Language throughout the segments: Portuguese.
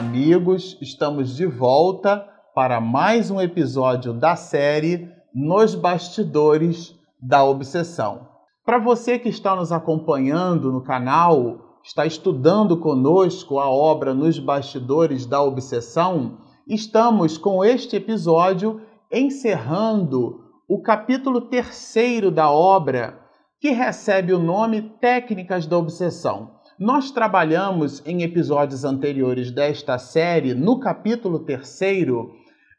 amigos, estamos de volta para mais um episódio da série Nos Bastidores da Obsessão. Para você que está nos acompanhando no canal, está estudando conosco a obra Nos Bastidores da Obsessão, estamos com este episódio encerrando o capítulo terceiro da obra, que recebe o nome Técnicas da Obsessão. Nós trabalhamos em episódios anteriores desta série, no capítulo terceiro,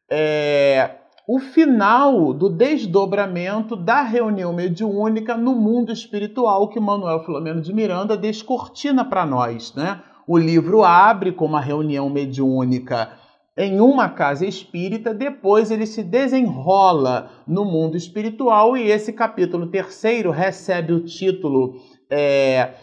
é, o final do desdobramento da reunião mediúnica no mundo espiritual que Manuel Filomeno de Miranda descortina para nós. Né? O livro abre com uma reunião mediúnica em uma casa espírita, depois ele se desenrola no mundo espiritual e esse capítulo terceiro recebe o título. É,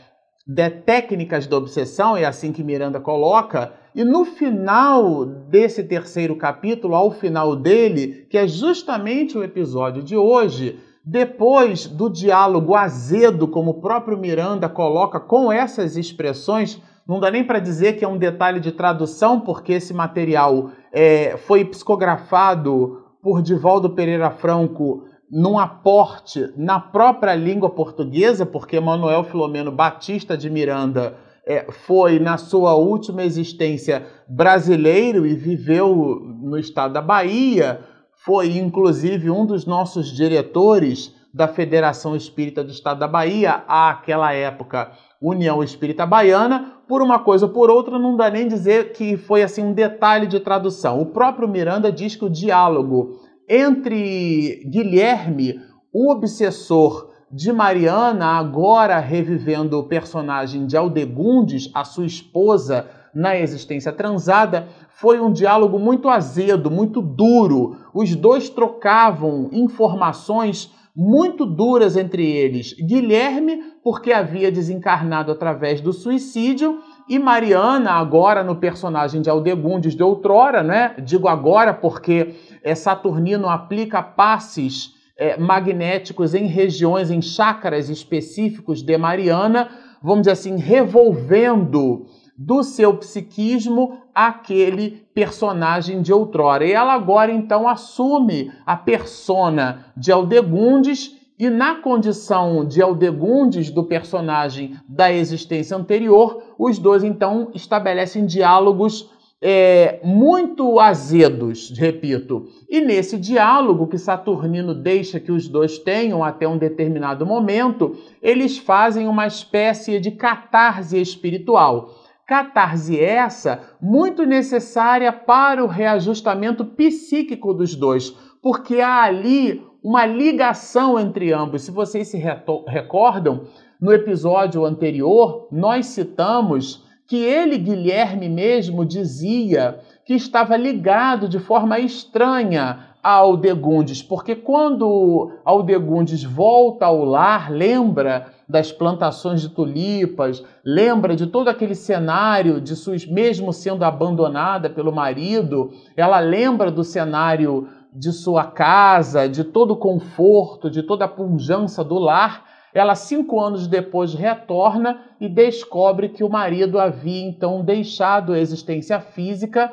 de técnicas da obsessão, é assim que Miranda coloca, e no final desse terceiro capítulo, ao final dele, que é justamente o episódio de hoje, depois do diálogo azedo, como o próprio Miranda coloca com essas expressões, não dá nem para dizer que é um detalhe de tradução, porque esse material é, foi psicografado por Divaldo Pereira Franco num aporte na própria língua portuguesa, porque Manuel Filomeno Batista de Miranda é, foi, na sua última existência, brasileiro e viveu no estado da Bahia, foi inclusive um dos nossos diretores da Federação Espírita do Estado da Bahia, àquela época União Espírita Baiana, por uma coisa ou por outra, não dá nem dizer que foi assim um detalhe de tradução. O próprio Miranda diz que o diálogo entre Guilherme, o obsessor de Mariana, agora revivendo o personagem de Aldegundes, a sua esposa na existência transada, foi um diálogo muito azedo, muito duro. Os dois trocavam informações muito duras entre eles. Guilherme, porque havia desencarnado através do suicídio, e Mariana, agora no personagem de Aldegundes de outrora, né? Digo agora porque é, Saturnino aplica passes é, magnéticos em regiões, em chácaras específicos de Mariana, vamos dizer assim, revolvendo do seu psiquismo aquele personagem de outrora. E ela agora então assume a persona de Aldegundes e na condição de Aldegundes, do personagem da existência anterior, os dois então estabelecem diálogos é, muito azedos, repito. E nesse diálogo que Saturnino deixa que os dois tenham até um determinado momento, eles fazem uma espécie de catarse espiritual. Catarse essa muito necessária para o reajustamento psíquico dos dois, porque há ali uma ligação entre ambos. Se vocês se recordam, no episódio anterior, nós citamos que ele, Guilherme mesmo, dizia que estava ligado de forma estranha a Aldegundes, porque quando Aldegundes volta ao lar, lembra das plantações de tulipas, lembra de todo aquele cenário de sua, mesmo sendo abandonada pelo marido, ela lembra do cenário de sua casa, de todo o conforto, de toda a pujança do lar, ela cinco anos depois retorna e descobre que o marido havia então deixado a existência física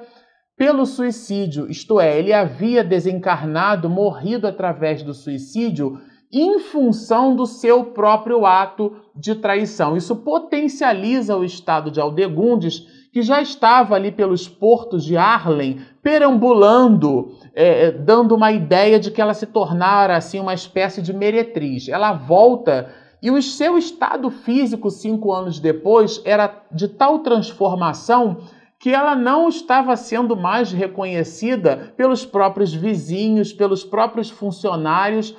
pelo suicídio, isto é, ele havia desencarnado, morrido através do suicídio em função do seu próprio ato de traição. Isso potencializa o estado de Aldegundes, que já estava ali pelos portos de Arlen, perambulando é, é, dando uma ideia de que ela se tornara assim uma espécie de meretriz. Ela volta e o seu estado físico cinco anos depois era de tal transformação que ela não estava sendo mais reconhecida pelos próprios vizinhos, pelos próprios funcionários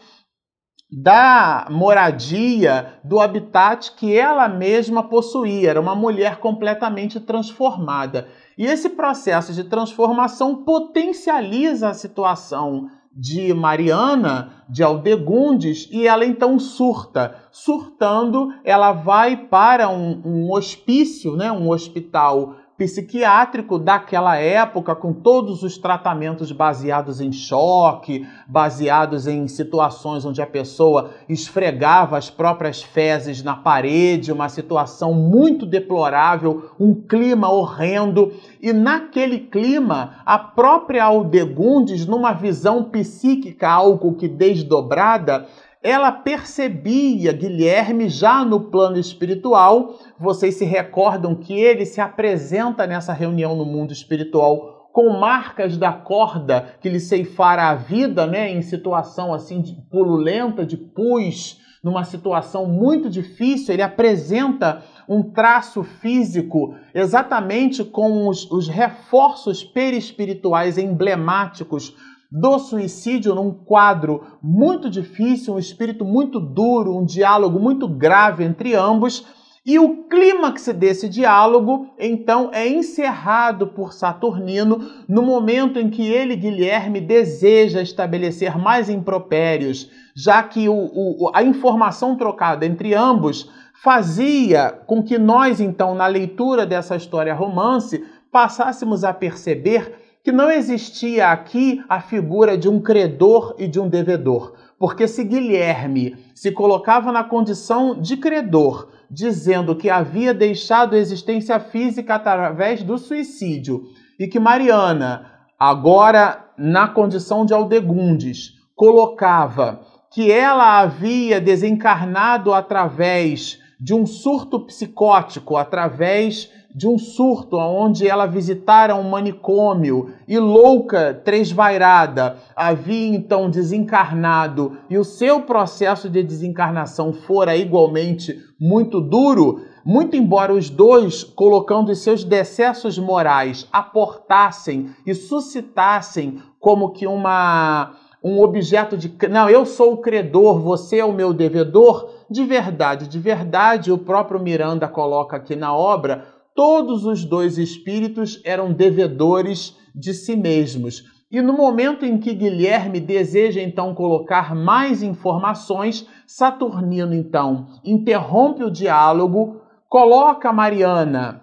da moradia, do habitat que ela mesma possuía. Era uma mulher completamente transformada. E esse processo de transformação potencializa a situação de Mariana, de Aldegundes, e ela então surta. Surtando, ela vai para um, um hospício, né, um hospital psiquiátrico daquela época, com todos os tratamentos baseados em choque, baseados em situações onde a pessoa esfregava as próprias fezes na parede, uma situação muito deplorável, um clima horrendo. E naquele clima, a própria Aldegundes, numa visão psíquica algo que desdobrada, ela percebia Guilherme já no plano espiritual. Vocês se recordam que ele se apresenta nessa reunião no mundo espiritual com marcas da corda que lhe ceifara a vida, né, em situação assim de pululenta, de pus, numa situação muito difícil. Ele apresenta um traço físico exatamente com os, os reforços perispirituais emblemáticos do suicídio num quadro muito difícil, um espírito muito duro, um diálogo muito grave entre ambos. E o clímax desse diálogo, então, é encerrado por Saturnino no momento em que ele, Guilherme, deseja estabelecer mais impropérios, já que o, o, a informação trocada entre ambos fazia com que nós, então, na leitura dessa história romance, passássemos a perceber que não existia aqui a figura de um credor e de um devedor. Porque se Guilherme se colocava na condição de credor, dizendo que havia deixado a existência física através do suicídio, e que Mariana, agora na condição de Aldegundes, colocava que ela havia desencarnado através de um surto psicótico, através de um surto onde ela visitara um manicômio e louca, tresvairada, havia então desencarnado e o seu processo de desencarnação fora igualmente muito duro, muito embora os dois, colocando os seus decessos morais, aportassem e suscitassem como que uma um objeto de não, eu sou o credor, você é o meu devedor, de verdade, de verdade, o próprio Miranda coloca aqui na obra, todos os dois espíritos eram devedores de si mesmos. E no momento em que Guilherme deseja então colocar mais informações, Saturnino então interrompe o diálogo, coloca Mariana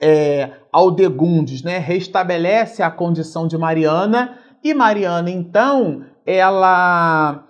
é, Aldegundes, né, restabelece a condição de Mariana e Mariana então ela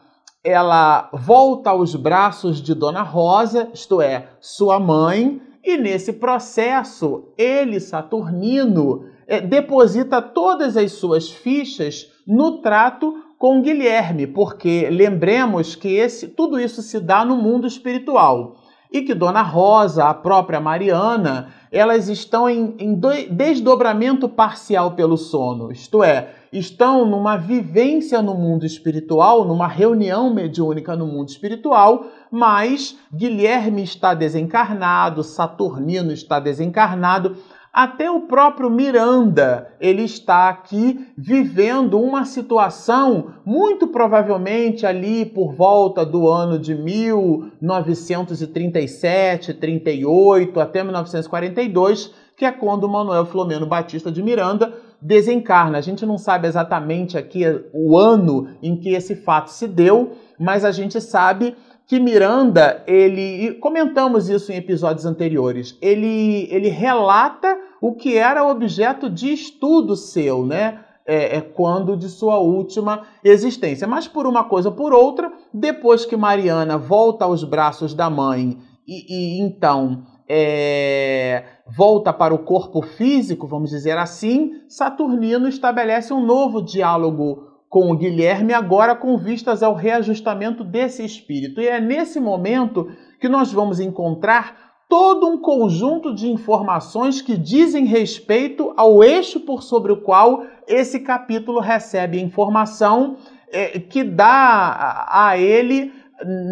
ela volta aos braços de Dona Rosa, isto é, sua mãe, e nesse processo, ele, Saturnino, é, deposita todas as suas fichas no trato com Guilherme, porque lembremos que esse, tudo isso se dá no mundo espiritual e que Dona Rosa, a própria Mariana, elas estão em, em desdobramento parcial pelo sono, isto é, estão numa vivência no mundo espiritual, numa reunião mediúnica no mundo espiritual, mas Guilherme está desencarnado, Saturnino está desencarnado, até o próprio Miranda, ele está aqui vivendo uma situação muito provavelmente ali por volta do ano de 1937, 38 até 1942, que é quando Manuel Filomeno Batista de Miranda desencarna. A gente não sabe exatamente aqui o ano em que esse fato se deu, mas a gente sabe que Miranda, ele, comentamos isso em episódios anteriores, ele, ele relata o que era objeto de estudo seu, né? É, é, quando de sua última existência. Mas por uma coisa ou por outra, depois que Mariana volta aos braços da mãe e, e então é, volta para o corpo físico, vamos dizer assim, Saturnino estabelece um novo diálogo com Guilherme, agora com vistas ao reajustamento desse espírito. E é nesse momento que nós vamos encontrar todo um conjunto de informações que dizem respeito ao eixo por sobre o qual esse capítulo recebe informação é, que dá a, ele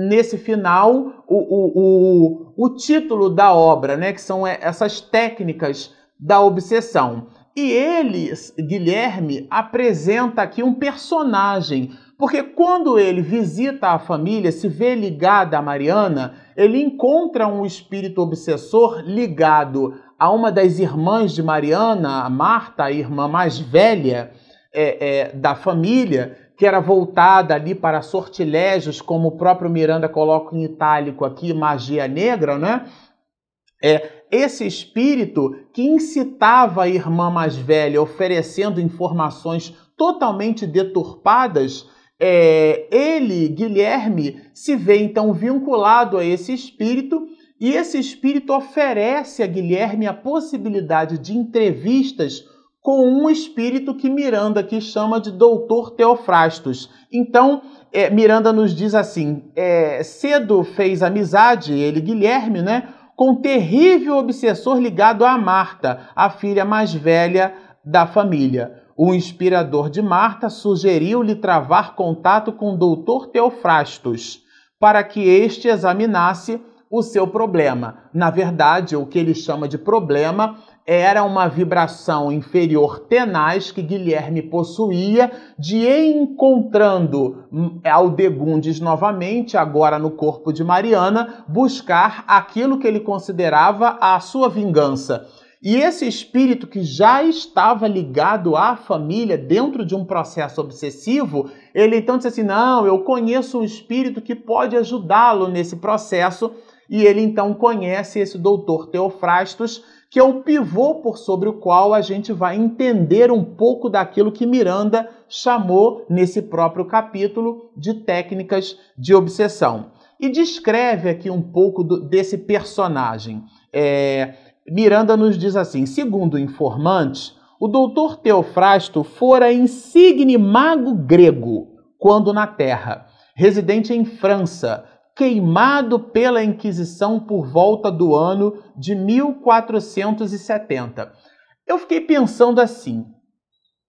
nesse final o, o, o, o título da obra, né, que são essas técnicas da obsessão. E ele, Guilherme, apresenta aqui um personagem, porque quando ele visita a família, se vê ligada a Mariana, ele encontra um espírito obsessor ligado a uma das irmãs de Mariana, a Marta, a irmã mais velha é, é, da família, que era voltada ali para sortilégios, como o próprio Miranda coloca em itálico aqui, magia negra, né? É esse espírito que incitava a irmã mais velha, oferecendo informações totalmente deturpadas, é, ele, Guilherme, se vê então vinculado a esse espírito e esse espírito oferece a Guilherme a possibilidade de entrevistas com um espírito que Miranda aqui chama de Doutor Teofrastos. Então, é, Miranda nos diz assim: é, cedo fez amizade, ele, Guilherme, né, com um terrível obsessor ligado a Marta, a filha mais velha da família. O inspirador de Marta sugeriu-lhe travar contato com o doutor Teofrastos, para que este examinasse o seu problema. Na verdade, o que ele chama de problema era uma vibração inferior tenaz que Guilherme possuía de encontrando Aldegundes novamente, agora no corpo de Mariana, buscar aquilo que ele considerava a sua vingança. E esse espírito que já estava ligado à família dentro de um processo obsessivo, ele então disse assim: Não, eu conheço um espírito que pode ajudá-lo nesse processo. E ele então conhece esse doutor Teofrastos, que é o pivô por sobre o qual a gente vai entender um pouco daquilo que Miranda chamou nesse próprio capítulo de técnicas de obsessão. E descreve aqui um pouco do, desse personagem. É, Miranda nos diz assim: segundo o informante, o doutor Teofrasto fora insigne mago grego quando na Terra, residente em França, queimado pela Inquisição por volta do ano de 1470. Eu fiquei pensando assim: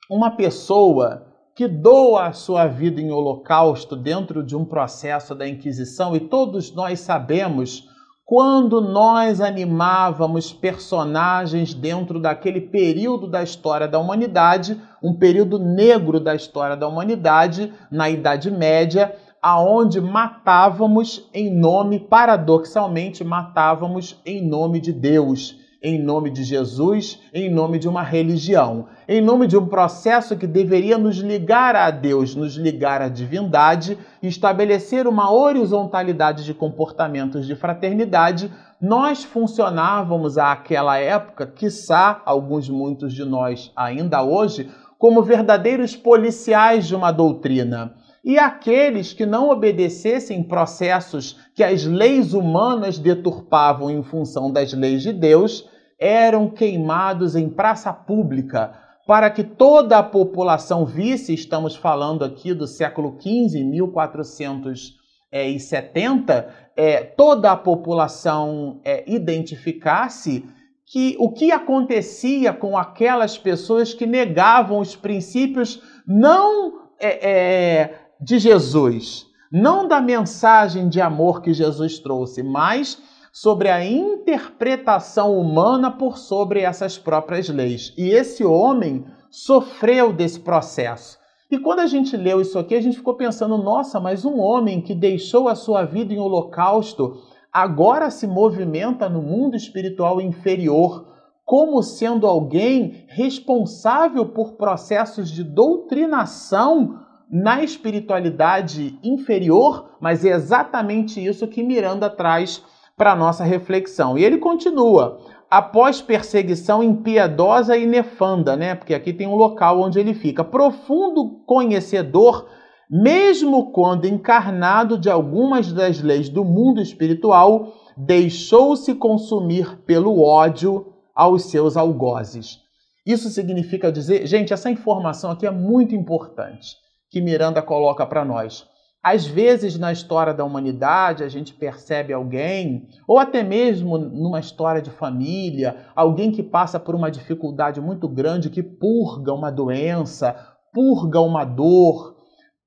uma pessoa que doa a sua vida em holocausto dentro de um processo da Inquisição, e todos nós sabemos quando nós animávamos personagens dentro daquele período da história da humanidade, um período negro da história da humanidade, na Idade Média, aonde matávamos em nome, paradoxalmente, matávamos em nome de Deus, em nome de Jesus, em nome de uma religião, em nome de um processo que deveria nos ligar a Deus, nos ligar à divindade estabelecer uma horizontalidade de comportamentos de fraternidade. Nós funcionávamos àquela época, quiçá alguns muitos de nós ainda hoje, como verdadeiros policiais de uma doutrina e aqueles que não obedecessem processos que as leis humanas deturpavam em função das leis de Deus eram queimados em praça pública. Para que toda a população visse, estamos falando aqui do século XV, 1470, é, toda a população é, identificasse que o que acontecia com aquelas pessoas que negavam os princípios não é, é de Jesus, não da mensagem de amor que Jesus trouxe, mas sobre a interpretação humana por sobre essas próprias leis. E esse homem sofreu desse processo. E quando a gente leu isso aqui, a gente ficou pensando: nossa, mas um homem que deixou a sua vida em holocausto agora se movimenta no mundo espiritual inferior, como sendo alguém responsável por processos de doutrinação na espiritualidade inferior, mas é exatamente isso que Miranda traz para nossa reflexão. E ele continua: após perseguição impiedosa e nefanda, né? Porque aqui tem um local onde ele fica, profundo conhecedor, mesmo quando encarnado de algumas das leis do mundo espiritual, deixou-se consumir pelo ódio aos seus algozes. Isso significa dizer, gente, essa informação aqui é muito importante que Miranda coloca para nós. Às vezes, na história da humanidade, a gente percebe alguém, ou até mesmo numa história de família, alguém que passa por uma dificuldade muito grande, que purga uma doença, purga uma dor,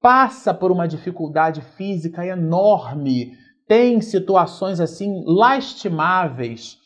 passa por uma dificuldade física enorme, tem situações assim lastimáveis.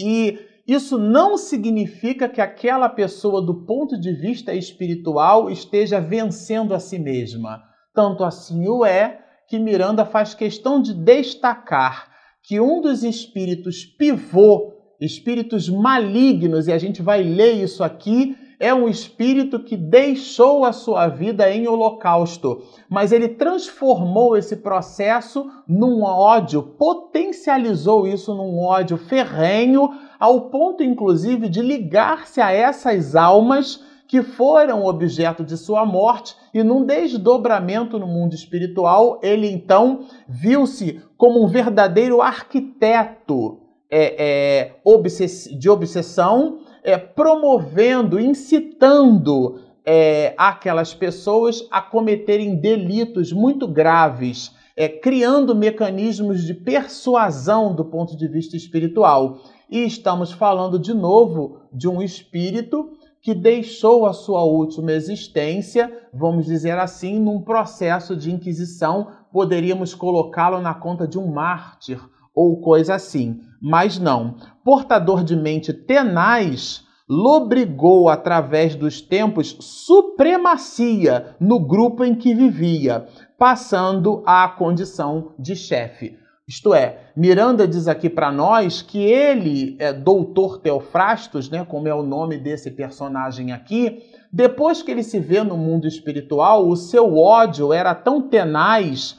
E isso não significa que aquela pessoa, do ponto de vista espiritual, esteja vencendo a si mesma. Tanto assim o é que Miranda faz questão de destacar que um dos espíritos pivô, espíritos malignos, e a gente vai ler isso aqui, é um espírito que deixou a sua vida em holocausto, mas ele transformou esse processo num ódio, potencializou isso num ódio ferrenho, ao ponto inclusive de ligar-se a essas almas que foram objeto de sua morte, e num desdobramento no mundo espiritual, ele então viu-se como um verdadeiro arquiteto é, é, de obsessão é, promovendo, incitando é, aquelas pessoas a cometerem delitos muito graves, é, criando mecanismos de persuasão do ponto de vista espiritual. E estamos falando de novo de um espírito que deixou a sua última existência, vamos dizer assim, num processo de inquisição, poderíamos colocá-lo na conta de um mártir ou coisa assim. Mas não. Portador de mente tenaz lobrigou através dos tempos supremacia no grupo em que vivia, passando à condição de chefe. Isto é, Miranda diz aqui para nós que ele, é, doutor Teofrastos, né, como é o nome desse personagem aqui, depois que ele se vê no mundo espiritual, o seu ódio era tão tenaz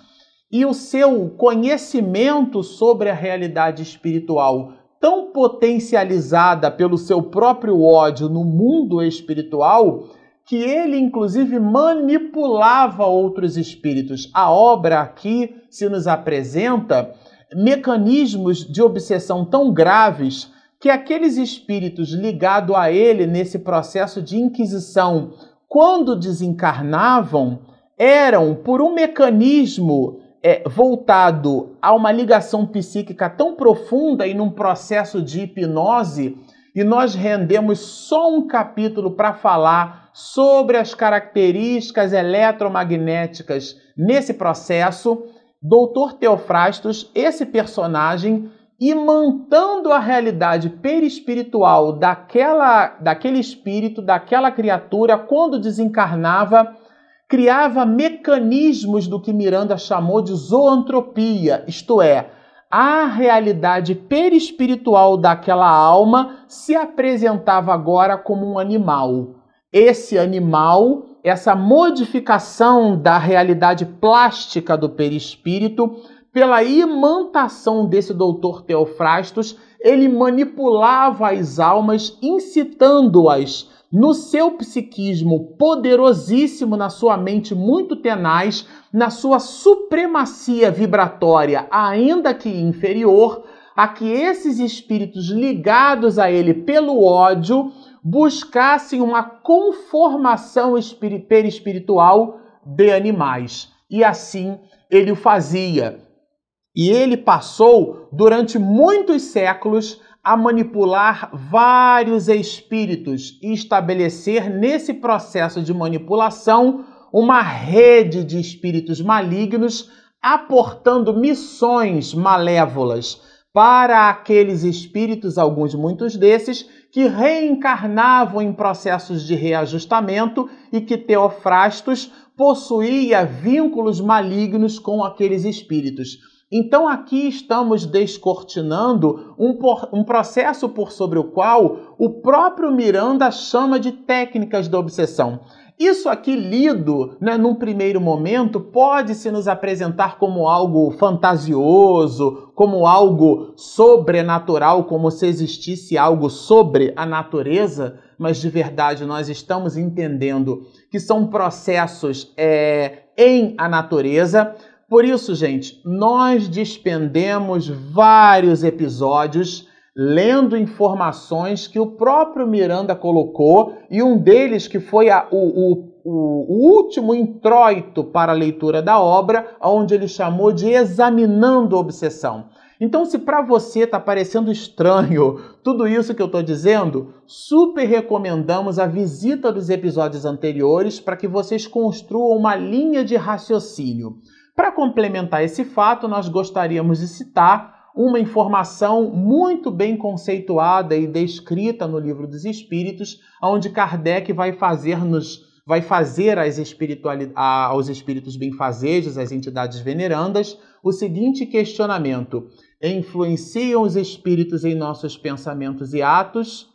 e o seu conhecimento sobre a realidade espiritual tão potencializada pelo seu próprio ódio no mundo espiritual que ele inclusive manipulava outros espíritos. A obra aqui se nos apresenta mecanismos de obsessão tão graves que aqueles espíritos ligados a ele nesse processo de inquisição, quando desencarnavam, eram por um mecanismo é, voltado a uma ligação psíquica tão profunda e num processo de hipnose, e nós rendemos só um capítulo para falar sobre as características eletromagnéticas nesse processo. Doutor Teofrastos, esse personagem, imantando a realidade perispiritual daquela, daquele espírito, daquela criatura, quando desencarnava, criava mecanismos do que Miranda chamou de zoantropia, isto é, a realidade perispiritual daquela alma se apresentava agora como um animal. Esse animal, essa modificação da realidade plástica do perispírito, pela imantação desse doutor Teofrastos, ele manipulava as almas, incitando-as no seu psiquismo poderosíssimo, na sua mente muito tenaz, na sua supremacia vibratória, ainda que inferior, a que esses espíritos ligados a ele pelo ódio buscassem uma conformação perispiritual de animais. E assim ele o fazia. E ele passou durante muitos séculos a manipular vários espíritos e estabelecer nesse processo de manipulação uma rede de espíritos malignos aportando missões malévolas para aqueles espíritos, alguns muitos desses, que reencarnavam em processos de reajustamento e que Teofrastos possuía vínculos malignos com aqueles espíritos. Então aqui estamos descortinando um, um, processo por sobre o qual o próprio Miranda chama de técnicas da obsessão. Isso aqui lido, né, num primeiro momento, pode se nos apresentar como algo fantasioso, como algo sobrenatural, como se existisse algo sobre a natureza, mas de verdade nós estamos entendendo que são processos é, em a natureza. Por isso, gente, nós despendemos vários episódios lendo informações que o próprio Miranda colocou e um deles que foi a, o, o, o, último introito para a leitura da obra, onde ele chamou de Examinando Obsessão. Então, se para você está parecendo estranho tudo isso que eu estou dizendo, super recomendamos a visita dos episódios anteriores para que vocês construam uma linha de raciocínio. Para complementar esse fato, nós gostaríamos de citar uma informação muito bem conceituada e descrita no Livro dos Espíritos, onde Kardec vai fazer-nos vai fazer às aos espíritos benfazejos, às entidades venerandas, o seguinte questionamento: influenciam os espíritos em nossos pensamentos e atos?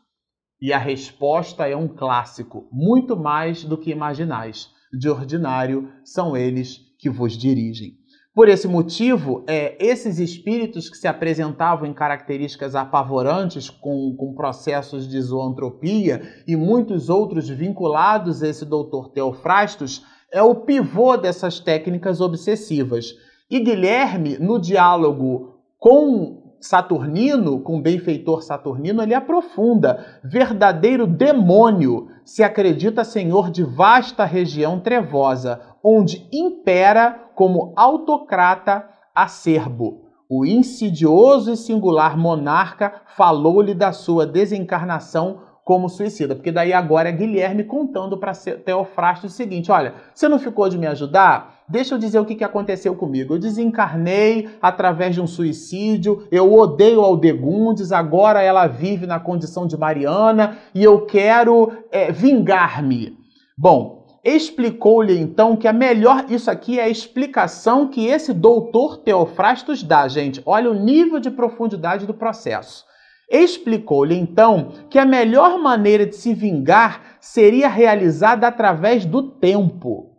E a resposta é um clássico, muito mais do que imaginais. De ordinário são eles que vos dirigem. Por esse motivo, é, esses espíritos que se apresentavam em características apavorantes, com, com processos de zoantropia e muitos outros vinculados a esse doutor Teofrastos, é o pivô dessas técnicas obsessivas. E Guilherme, no diálogo com Saturnino, com o benfeitor Saturnino, ele aprofunda. Verdadeiro demônio se acredita senhor de vasta região trevosa, onde impera como autocrata acerbo. O insidioso e singular monarca falou-lhe da sua desencarnação como suicida. Porque daí agora é Guilherme contando para Teofrasto o seguinte: olha, você não ficou de me ajudar? Deixa eu dizer o que, aconteceu comigo. Eu desencarnei através de um suicídio, eu odeio Aldegundes, agora ela vive na condição de Mariana e eu quero é, vingar-me. Bom, explicou-lhe então que a melhor. Isso aqui é a explicação que esse doutor Teofrastos dá, gente. Olha o nível de profundidade do processo. Explicou-lhe então que a melhor maneira de se vingar seria realizada através do tempo.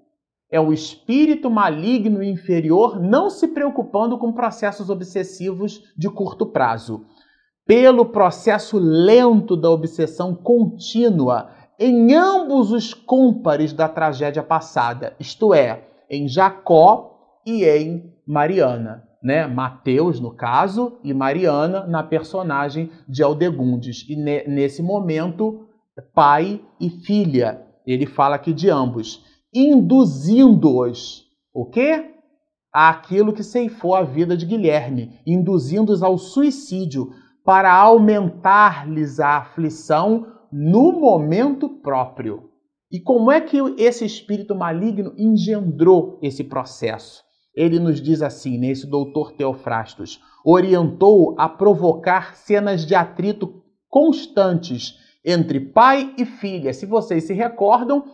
É o espírito maligno inferior não se preocupando com processos obsessivos de curto prazo. Pelo processo lento da obsessão contínua em ambos os cômpares da tragédia passada, isto é, em Jacó e em Mariana né? Mateus, no caso, e Mariana na personagem de Aldegundes. E ne nesse momento, pai e filha. Ele fala aqui de ambos, induzindo-os o quê? Aquilo que ceifou a vida de Guilherme, induzindo-os ao suicídio para aumentar-lhes a aflição no momento próprio. E como é que esse espírito maligno engendrou esse processo? Ele nos diz assim, nesse doutor Teofrastos, orientou a provocar cenas de atrito constantes entre pai e filha. Se vocês se recordam,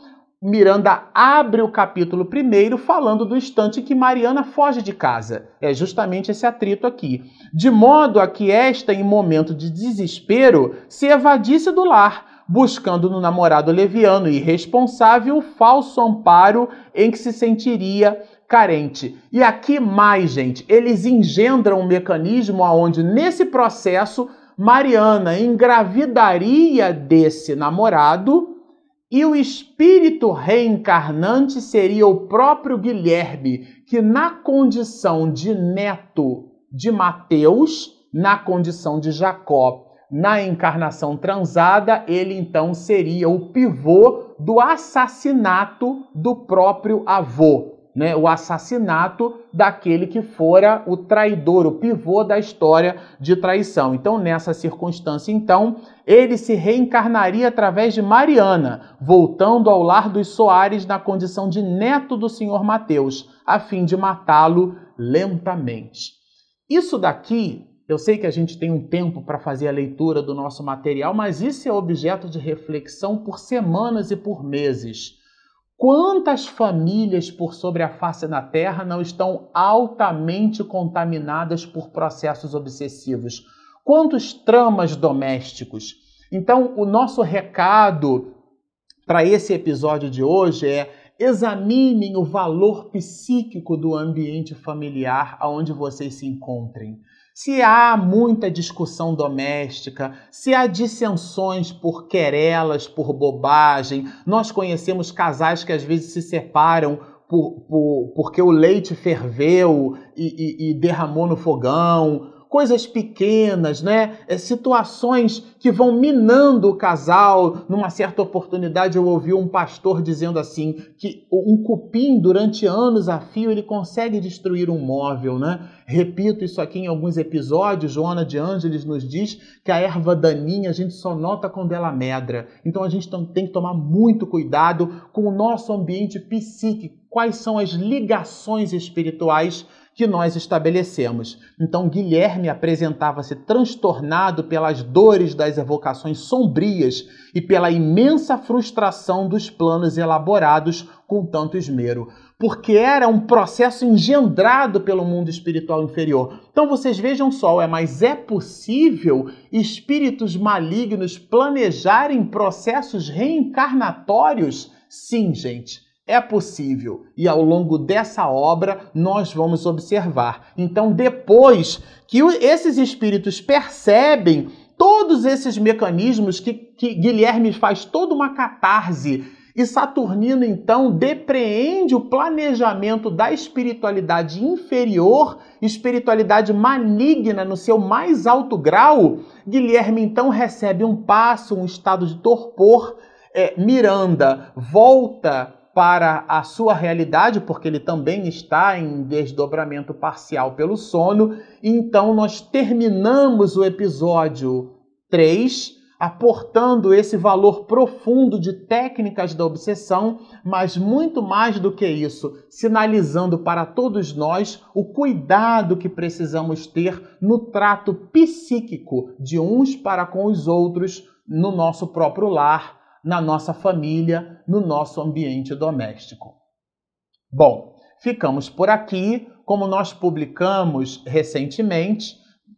Miranda abre o capítulo primeiro falando do instante que Mariana foge de casa. É justamente esse atrito aqui. De modo a que esta, em momento de desespero, se evadisse do lar, buscando no namorado leviano e irresponsável o falso amparo em que se sentiria carente. E aqui mais, gente, eles engendram um mecanismo onde nesse processo Mariana engravidaria desse namorado e o espírito reencarnante seria o próprio Guilherme, que na condição de neto de Mateus, na condição de Jacó, na encarnação transada, ele então seria o pivô do assassinato do próprio avô né, o assassinato daquele que fora o traidor, o pivô da história de traição. Então, nessa circunstância, então, ele se reencarnaria através de Mariana, voltando ao lar dos Soares na condição de neto do senhor Mateus, a fim de matá-lo lentamente. Isso daqui, eu sei que a gente tem um tempo para fazer a leitura do nosso material, mas isso é objeto de reflexão por semanas e por meses. Quantas famílias por sobre a face da terra não estão altamente contaminadas por processos obsessivos? Quantos tramas domésticos? Então, o nosso recado para esse episódio de hoje é: examinem o valor psíquico do ambiente familiar aonde vocês se encontrem se há muita discussão doméstica, se há dissensões por querelas, por bobagem. Nós conhecemos casais que às vezes se separam por, por, porque o leite ferveu e, e, e derramou no fogão coisas pequenas, né? É, situações que vão minando o casal. Numa certa oportunidade eu ouvi um pastor dizendo assim que um cupim durante anos a fio ele consegue destruir um móvel, né? Repito isso aqui em alguns episódios. Joana de Ângeles nos diz que a erva daninha a gente só nota quando ela medra. Então a gente tem que tomar muito cuidado com o nosso ambiente psíquico. Quais são as ligações espirituais que nós estabelecemos. Então, Guilherme apresentava-se transtornado pelas dores das evocações sombrias e pela imensa frustração dos planos elaborados com tanto esmero, porque era um processo engendrado pelo mundo espiritual inferior. Então, vocês vejam só, é, mas é possível espíritos malignos planejarem processos reencarnatórios? Sim, gente é possível. E ao longo dessa obra nós vamos observar. Então, depois que esses espíritos percebem todos esses mecanismos que, que Guilherme faz toda uma catarse e Saturnino então depreende o planejamento da espiritualidade inferior, espiritualidade maligna no seu mais alto grau. Guilherme então recebe um passo, um estado de torpor. É, Miranda volta para a sua realidade, porque ele também está em desdobramento parcial pelo sono. Então, nós terminamos o episódio 3 aportando esse valor profundo de técnicas da obsessão, mas muito mais do que isso, sinalizando para todos nós o cuidado que precisamos ter no trato psíquico de uns para com os outros no nosso próprio lar na nossa família, no nosso ambiente doméstico. Bom, ficamos por aqui. Como nós publicamos recentemente,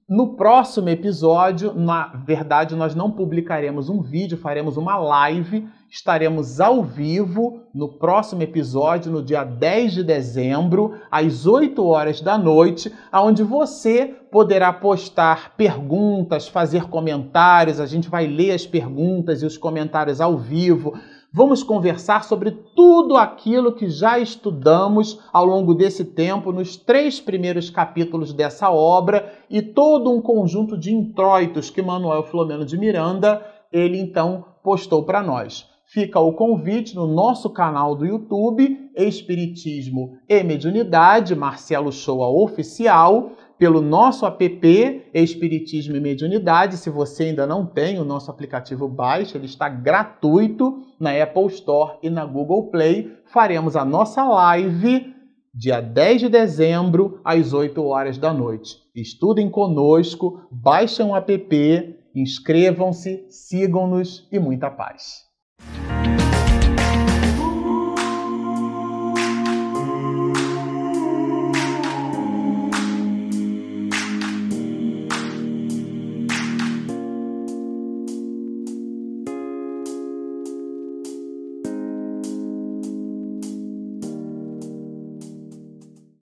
no próximo episódio, na verdade, nós não publicaremos um vídeo, faremos uma live. Estaremos ao vivo no próximo episódio, no dia 10 de dezembro, às 8 horas da noite, onde você poderá postar perguntas, fazer comentários. A gente vai ler as perguntas e os comentários ao vivo Vamos conversar sobre tudo aquilo que já estudamos ao longo desse tempo, nos três primeiros capítulos dessa obra e todo um conjunto de introitos que Manuel Filomeno de Miranda ele então postou para nós. Fica o convite no nosso canal do YouTube, Espiritismo e Mediunidade, Marcelo Shoa Oficial pelo nosso app Espiritismo e Mediunidade. Se você ainda não tem o nosso aplicativo, baixe, ele está gratuito na Apple Store e na Google Play. Faremos a nossa live dia 10 de dezembro, às 8 horas da noite. Estudem conosco, baixem o app, inscrevam-se, sigam-nos e muita paz.